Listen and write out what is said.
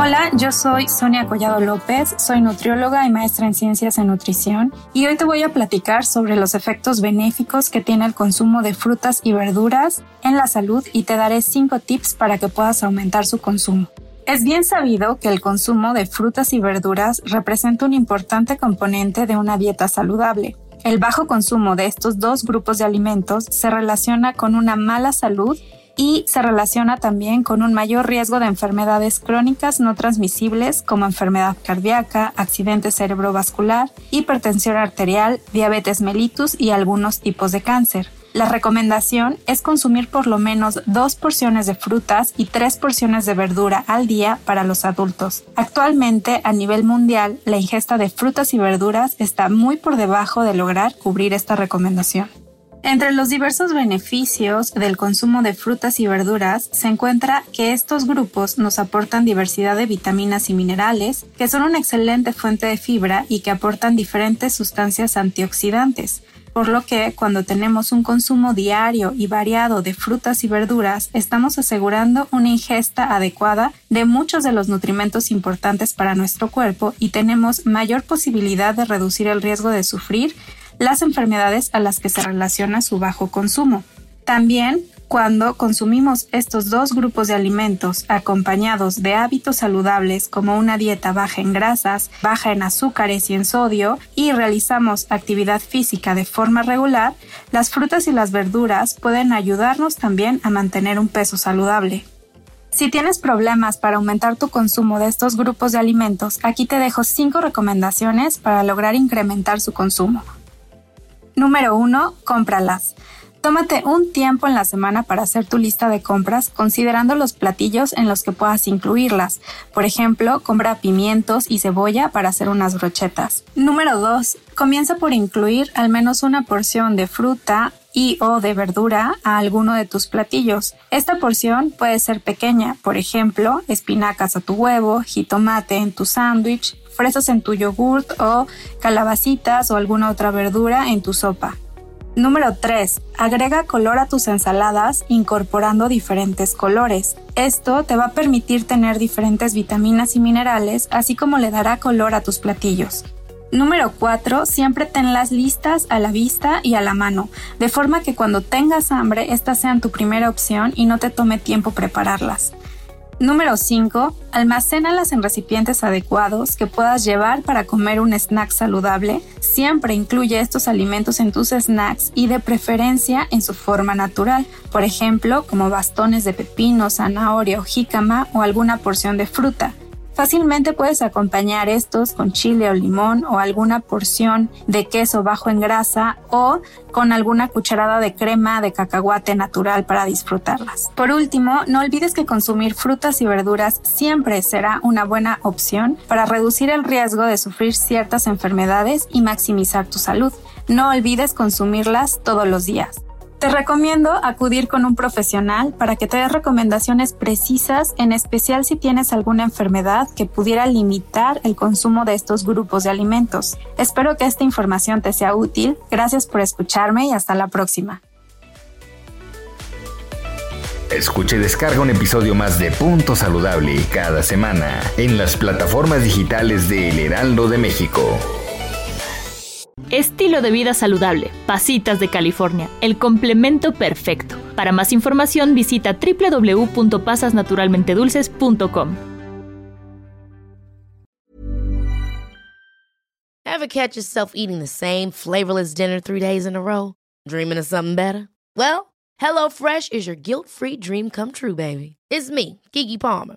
Hola, yo soy Sonia Collado López, soy nutrióloga y maestra en ciencias en nutrición y hoy te voy a platicar sobre los efectos benéficos que tiene el consumo de frutas y verduras en la salud y te daré 5 tips para que puedas aumentar su consumo. Es bien sabido que el consumo de frutas y verduras representa un importante componente de una dieta saludable. El bajo consumo de estos dos grupos de alimentos se relaciona con una mala salud y se relaciona también con un mayor riesgo de enfermedades crónicas no transmisibles como enfermedad cardíaca, accidente cerebrovascular, hipertensión arterial, diabetes mellitus y algunos tipos de cáncer. La recomendación es consumir por lo menos dos porciones de frutas y tres porciones de verdura al día para los adultos. Actualmente, a nivel mundial, la ingesta de frutas y verduras está muy por debajo de lograr cubrir esta recomendación. Entre los diversos beneficios del consumo de frutas y verduras se encuentra que estos grupos nos aportan diversidad de vitaminas y minerales, que son una excelente fuente de fibra y que aportan diferentes sustancias antioxidantes, por lo que cuando tenemos un consumo diario y variado de frutas y verduras, estamos asegurando una ingesta adecuada de muchos de los nutrimentos importantes para nuestro cuerpo y tenemos mayor posibilidad de reducir el riesgo de sufrir las enfermedades a las que se relaciona su bajo consumo. También, cuando consumimos estos dos grupos de alimentos acompañados de hábitos saludables como una dieta baja en grasas, baja en azúcares y en sodio y realizamos actividad física de forma regular, las frutas y las verduras pueden ayudarnos también a mantener un peso saludable. Si tienes problemas para aumentar tu consumo de estos grupos de alimentos, aquí te dejo 5 recomendaciones para lograr incrementar su consumo. Número 1. Cómpralas. Tómate un tiempo en la semana para hacer tu lista de compras considerando los platillos en los que puedas incluirlas. Por ejemplo, compra pimientos y cebolla para hacer unas brochetas. Número 2. Comienza por incluir al menos una porción de fruta y o de verdura a alguno de tus platillos. Esta porción puede ser pequeña, por ejemplo, espinacas a tu huevo, jitomate en tu sándwich, fresas en tu yogurt o calabacitas o alguna otra verdura en tu sopa. Número 3. Agrega color a tus ensaladas incorporando diferentes colores. Esto te va a permitir tener diferentes vitaminas y minerales, así como le dará color a tus platillos. Número 4. Siempre tenlas listas a la vista y a la mano, de forma que cuando tengas hambre estas sean tu primera opción y no te tome tiempo prepararlas. Número 5. Almacénalas en recipientes adecuados que puedas llevar para comer un snack saludable. Siempre incluye estos alimentos en tus snacks y de preferencia en su forma natural, por ejemplo, como bastones de pepino, zanahoria o jícama o alguna porción de fruta. Fácilmente puedes acompañar estos con chile o limón o alguna porción de queso bajo en grasa o con alguna cucharada de crema de cacahuate natural para disfrutarlas. Por último, no olvides que consumir frutas y verduras siempre será una buena opción para reducir el riesgo de sufrir ciertas enfermedades y maximizar tu salud. No olvides consumirlas todos los días. Te recomiendo acudir con un profesional para que te dé recomendaciones precisas, en especial si tienes alguna enfermedad que pudiera limitar el consumo de estos grupos de alimentos. Espero que esta información te sea útil. Gracias por escucharme y hasta la próxima. Escuche y descarga un episodio más de Punto Saludable cada semana en las plataformas digitales de El Heraldo de México. Estilo de vida saludable, Pasitas de California, el complemento perfecto. Para más información visita www.pasasnaturalmentedulces.com. Ever catch yourself eating the same flavorless dinner three days in a row? Dreaming of something better? Well, HelloFresh is your guilt-free dream come true, baby. It's me, Kiki Palmer.